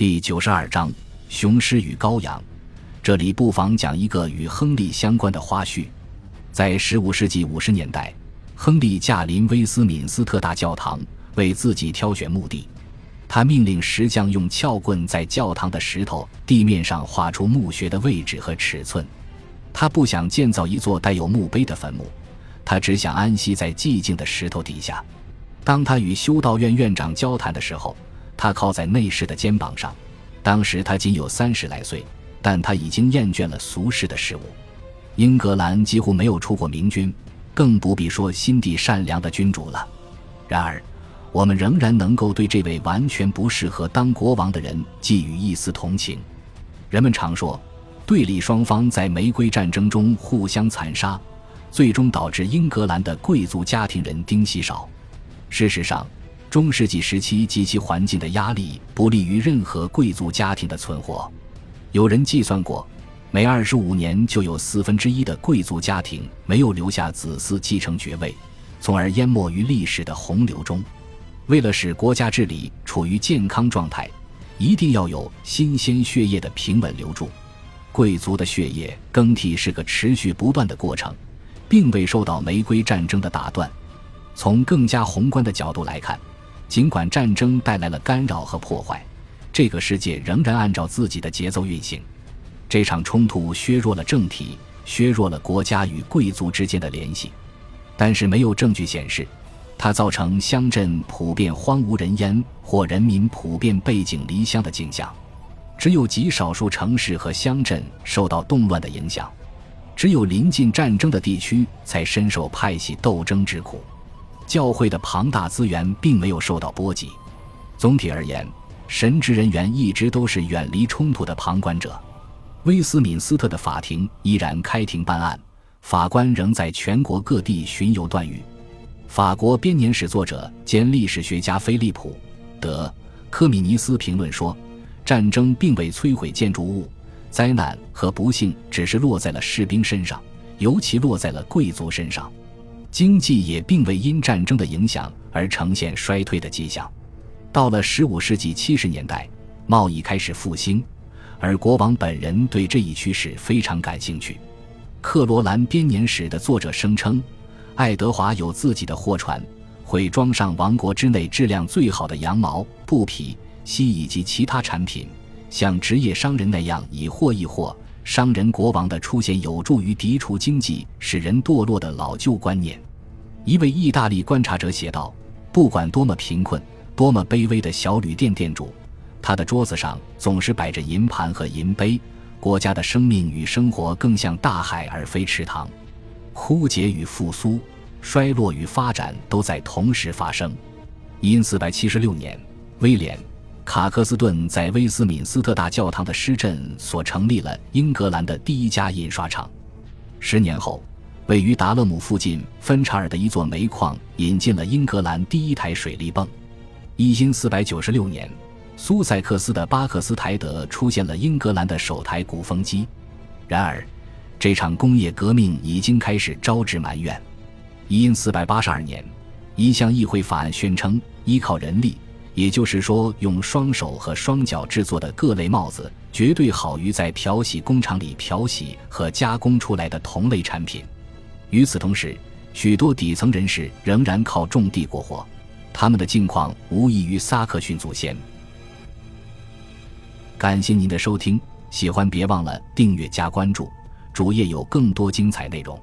第九十二章雄狮与羔羊。这里不妨讲一个与亨利相关的花絮。在十五世纪五十年代，亨利驾临威斯敏斯特大教堂，为自己挑选墓地。他命令石匠用撬棍在教堂的石头地面上画出墓穴的位置和尺寸。他不想建造一座带有墓碑的坟墓，他只想安息在寂静的石头底下。当他与修道院院长交谈的时候，他靠在内侍的肩膀上。当时他仅有三十来岁，但他已经厌倦了俗世的事物。英格兰几乎没有出过明君，更不必说心地善良的君主了。然而，我们仍然能够对这位完全不适合当国王的人寄予一丝同情。人们常说，对立双方在玫瑰战争中互相残杀，最终导致英格兰的贵族家庭人丁稀少。事实上，中世纪时期及其环境的压力不利于任何贵族家庭的存活。有人计算过，每二十五年就有四分之一的贵族家庭没有留下子嗣继承爵位，从而淹没于历史的洪流中。为了使国家治理处于健康状态，一定要有新鲜血液的平稳流注。贵族的血液更替是个持续不断的过程，并未受到玫瑰战争的打断。从更加宏观的角度来看，尽管战争带来了干扰和破坏，这个世界仍然按照自己的节奏运行。这场冲突削弱了政体，削弱了国家与贵族之间的联系，但是没有证据显示它造成乡镇普遍荒无人烟或人民普遍背井离乡的景象。只有极少数城市和乡镇受到动乱的影响，只有临近战争的地区才深受派系斗争之苦。教会的庞大资源并没有受到波及。总体而言，神职人员一直都是远离冲突的旁观者。威斯敏斯特的法庭依然开庭办案，法官仍在全国各地巡游断狱。法国编年史作者兼历史学家菲利普·德·科米尼斯评论说：“战争并未摧毁建筑物，灾难和不幸只是落在了士兵身上，尤其落在了贵族身上。”经济也并未因战争的影响而呈现衰退的迹象。到了15世纪70年代，贸易开始复兴，而国王本人对这一趋势非常感兴趣。克罗兰编年史的作者声称，爱德华有自己的货船，会装上王国之内质量最好的羊毛、布匹、锡以及其他产品，像职业商人那样以货易货。商人国王的出现有助于涤除经济使人堕落的老旧观念。一位意大利观察者写道：“不管多么贫困、多么卑微的小旅店店主，他的桌子上总是摆着银盘和银杯。国家的生命与生活更像大海而非池塘，枯竭与复苏、衰落与发展都在同时发生。”因四百七十六年，威廉。卡克斯顿在威斯敏斯特大教堂的施镇所成立了英格兰的第一家印刷厂。十年后，位于达勒姆附近芬查尔的一座煤矿引进了英格兰第一台水力泵。一因四百九十六年，苏塞克斯的巴克斯台德出现了英格兰的首台鼓风机。然而，这场工业革命已经开始招致埋怨。一因四百八十二年，一项议会法案宣称，依靠人力。也就是说，用双手和双脚制作的各类帽子，绝对好于在漂洗工厂里漂洗和加工出来的同类产品。与此同时，许多底层人士仍然靠种地过活，他们的境况无异于萨克逊祖先。感谢您的收听，喜欢别忘了订阅加关注，主页有更多精彩内容。